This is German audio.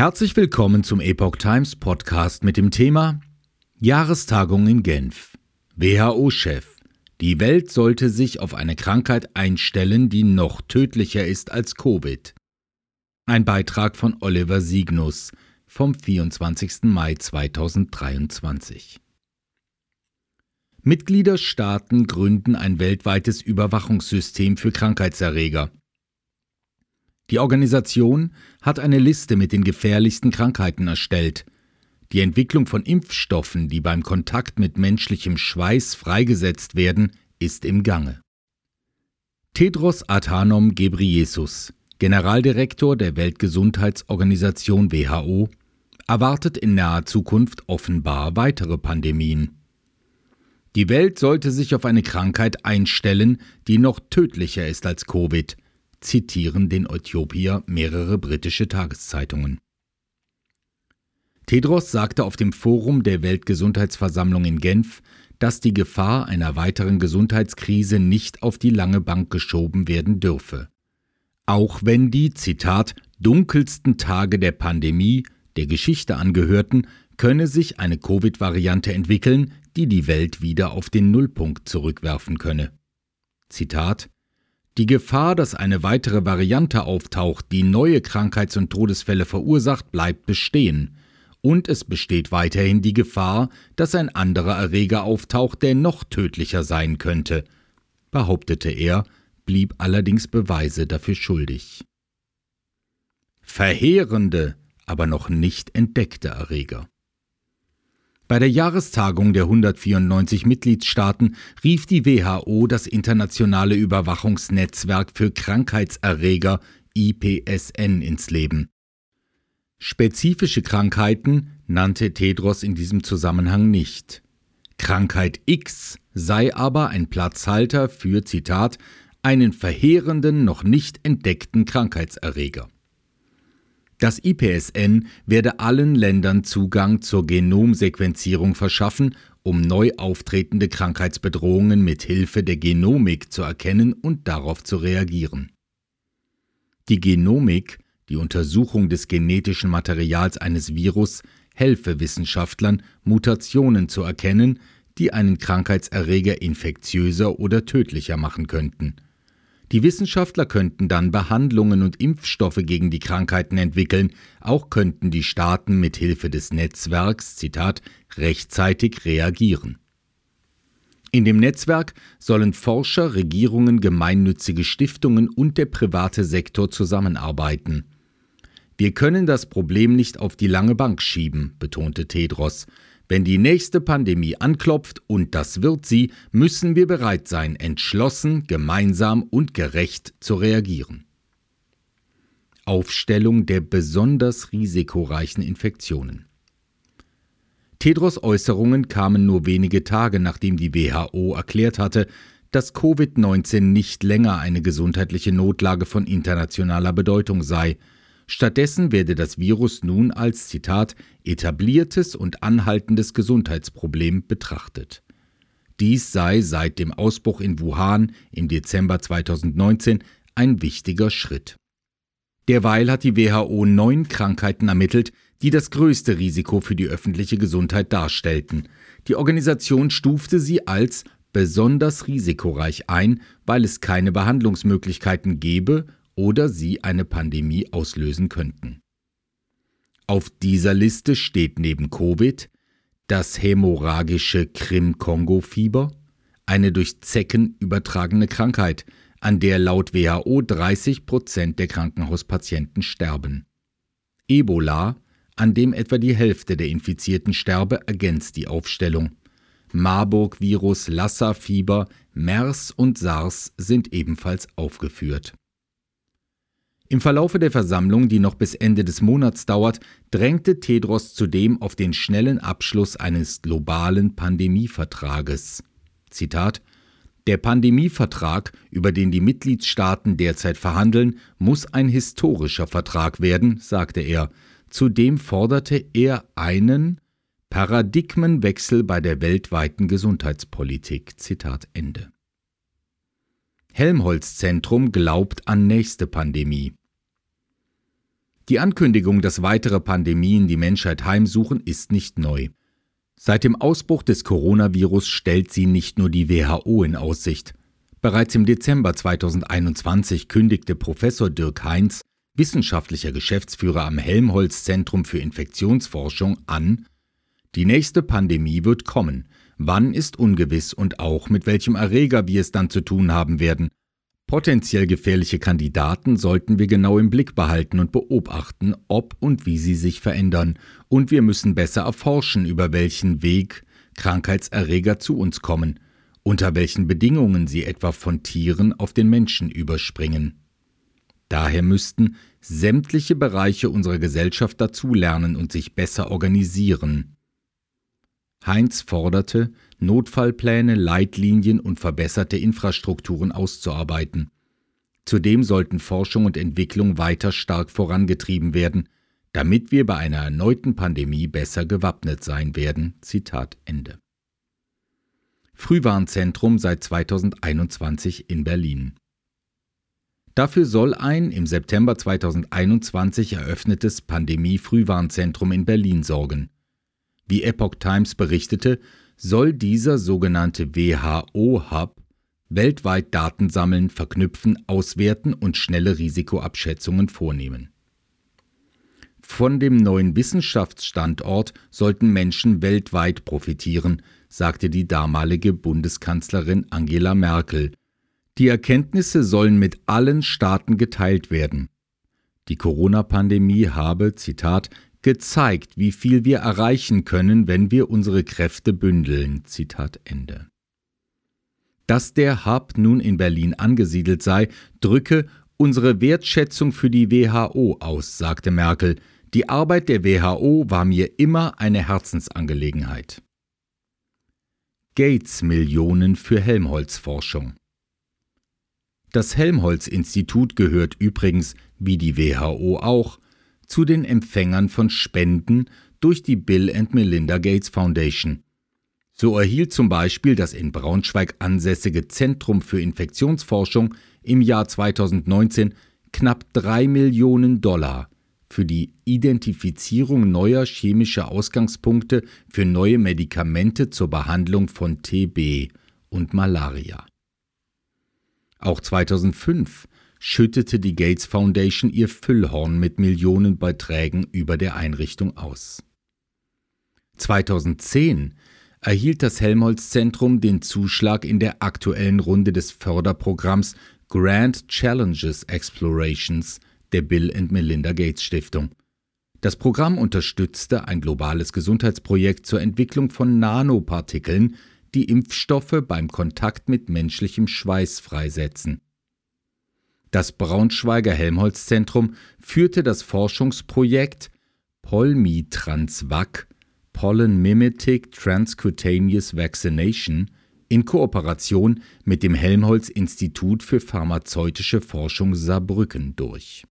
Herzlich willkommen zum Epoch Times Podcast mit dem Thema Jahrestagung in Genf. WHO-Chef. Die Welt sollte sich auf eine Krankheit einstellen, die noch tödlicher ist als Covid. Ein Beitrag von Oliver Signus vom 24. Mai 2023. Mitgliederstaaten gründen ein weltweites Überwachungssystem für Krankheitserreger. Die Organisation hat eine Liste mit den gefährlichsten Krankheiten erstellt. Die Entwicklung von Impfstoffen, die beim Kontakt mit menschlichem Schweiß freigesetzt werden, ist im Gange. Tedros Adhanom Ghebreyesus, Generaldirektor der Weltgesundheitsorganisation WHO, erwartet in naher Zukunft offenbar weitere Pandemien. Die Welt sollte sich auf eine Krankheit einstellen, die noch tödlicher ist als Covid – zitieren den Äthiopier mehrere britische Tageszeitungen. Tedros sagte auf dem Forum der Weltgesundheitsversammlung in Genf, dass die Gefahr einer weiteren Gesundheitskrise nicht auf die lange Bank geschoben werden dürfe. Auch wenn die, Zitat, dunkelsten Tage der Pandemie der Geschichte angehörten, könne sich eine Covid-Variante entwickeln, die die Welt wieder auf den Nullpunkt zurückwerfen könne. Zitat die Gefahr, dass eine weitere Variante auftaucht, die neue Krankheits- und Todesfälle verursacht, bleibt bestehen. Und es besteht weiterhin die Gefahr, dass ein anderer Erreger auftaucht, der noch tödlicher sein könnte, behauptete er, blieb allerdings Beweise dafür schuldig. Verheerende, aber noch nicht entdeckte Erreger. Bei der Jahrestagung der 194 Mitgliedstaaten rief die WHO das internationale Überwachungsnetzwerk für Krankheitserreger IPSN ins Leben. Spezifische Krankheiten nannte Tedros in diesem Zusammenhang nicht. Krankheit X sei aber ein Platzhalter für, Zitat, einen verheerenden, noch nicht entdeckten Krankheitserreger. Das IPSN werde allen Ländern Zugang zur Genomsequenzierung verschaffen, um neu auftretende Krankheitsbedrohungen mit Hilfe der Genomik zu erkennen und darauf zu reagieren. Die Genomik, die Untersuchung des genetischen Materials eines Virus, helfe Wissenschaftlern, Mutationen zu erkennen, die einen Krankheitserreger infektiöser oder tödlicher machen könnten die Wissenschaftler könnten dann Behandlungen und Impfstoffe gegen die Krankheiten entwickeln, auch könnten die Staaten mit Hilfe des Netzwerks, Zitat, rechtzeitig reagieren. In dem Netzwerk sollen Forscher, Regierungen, gemeinnützige Stiftungen und der private Sektor zusammenarbeiten. Wir können das Problem nicht auf die lange Bank schieben, betonte Tedros. Wenn die nächste Pandemie anklopft, und das wird sie, müssen wir bereit sein, entschlossen, gemeinsam und gerecht zu reagieren. Aufstellung der besonders risikoreichen Infektionen. Tedros Äußerungen kamen nur wenige Tage nachdem die WHO erklärt hatte, dass Covid-19 nicht länger eine gesundheitliche Notlage von internationaler Bedeutung sei, Stattdessen werde das Virus nun als Zitat etabliertes und anhaltendes Gesundheitsproblem betrachtet. Dies sei seit dem Ausbruch in Wuhan im Dezember 2019 ein wichtiger Schritt. Derweil hat die WHO neun Krankheiten ermittelt, die das größte Risiko für die öffentliche Gesundheit darstellten. Die Organisation stufte sie als besonders risikoreich ein, weil es keine Behandlungsmöglichkeiten gebe oder sie eine Pandemie auslösen könnten. Auf dieser Liste steht neben Covid das hämorrhagische Krim-Kongo-Fieber, eine durch Zecken übertragene Krankheit, an der laut WHO 30 Prozent der Krankenhauspatienten sterben. Ebola, an dem etwa die Hälfte der Infizierten sterbe, ergänzt die Aufstellung. Marburg-Virus, Lassa-Fieber, MERS und SARS sind ebenfalls aufgeführt. Im Verlaufe der Versammlung, die noch bis Ende des Monats dauert, drängte Tedros zudem auf den schnellen Abschluss eines globalen Pandemievertrages. Zitat Der Pandemievertrag, über den die Mitgliedstaaten derzeit verhandeln, muss ein historischer Vertrag werden, sagte er. Zudem forderte er einen Paradigmenwechsel bei der weltweiten Gesundheitspolitik. Zitat Ende. Helmholtz Zentrum glaubt an nächste Pandemie. Die Ankündigung, dass weitere Pandemien die Menschheit heimsuchen, ist nicht neu. Seit dem Ausbruch des Coronavirus stellt sie nicht nur die WHO in Aussicht. Bereits im Dezember 2021 kündigte Professor Dirk Heinz, wissenschaftlicher Geschäftsführer am Helmholtz Zentrum für Infektionsforschung, an, die nächste Pandemie wird kommen. Wann ist ungewiss und auch mit welchem Erreger wir es dann zu tun haben werden. Potenziell gefährliche Kandidaten sollten wir genau im Blick behalten und beobachten, ob und wie sie sich verändern, und wir müssen besser erforschen, über welchen Weg Krankheitserreger zu uns kommen, unter welchen Bedingungen sie etwa von Tieren auf den Menschen überspringen. Daher müssten sämtliche Bereiche unserer Gesellschaft dazulernen und sich besser organisieren. Heinz forderte, Notfallpläne, Leitlinien und verbesserte Infrastrukturen auszuarbeiten. Zudem sollten Forschung und Entwicklung weiter stark vorangetrieben werden, damit wir bei einer erneuten Pandemie besser gewappnet sein werden. Zitat Ende. Frühwarnzentrum seit 2021 in Berlin. Dafür soll ein im September 2021 eröffnetes Pandemie-Frühwarnzentrum in Berlin sorgen. Wie Epoch Times berichtete, soll dieser sogenannte WHO-Hub weltweit Daten sammeln, verknüpfen, auswerten und schnelle Risikoabschätzungen vornehmen. Von dem neuen Wissenschaftsstandort sollten Menschen weltweit profitieren, sagte die damalige Bundeskanzlerin Angela Merkel. Die Erkenntnisse sollen mit allen Staaten geteilt werden. Die Corona-Pandemie habe, Zitat, gezeigt, wie viel wir erreichen können, wenn wir unsere Kräfte bündeln. Zitat Ende. Dass der Hub nun in Berlin angesiedelt sei, drücke unsere Wertschätzung für die WHO aus, sagte Merkel. Die Arbeit der WHO war mir immer eine Herzensangelegenheit. Gates Millionen für Helmholtz-Forschung. Das Helmholtz-Institut gehört übrigens, wie die WHO auch, zu den Empfängern von Spenden durch die Bill and Melinda Gates Foundation. So erhielt zum Beispiel das in Braunschweig ansässige Zentrum für Infektionsforschung im Jahr 2019 knapp drei Millionen Dollar für die Identifizierung neuer chemischer Ausgangspunkte für neue Medikamente zur Behandlung von TB und Malaria. Auch 2005 schüttete die Gates Foundation ihr Füllhorn mit Millionenbeträgen über der Einrichtung aus. 2010 erhielt das Helmholtz-Zentrum den Zuschlag in der aktuellen Runde des Förderprogramms Grand Challenges Explorations der Bill and Melinda Gates Stiftung. Das Programm unterstützte ein globales Gesundheitsprojekt zur Entwicklung von Nanopartikeln, die Impfstoffe beim Kontakt mit menschlichem Schweiß freisetzen. Das Braunschweiger Helmholtz-Zentrum führte das Forschungsprojekt Polmitransvac Pollen Mimetic Transcutaneous Vaccination in Kooperation mit dem Helmholtz Institut für pharmazeutische Forschung Saarbrücken durch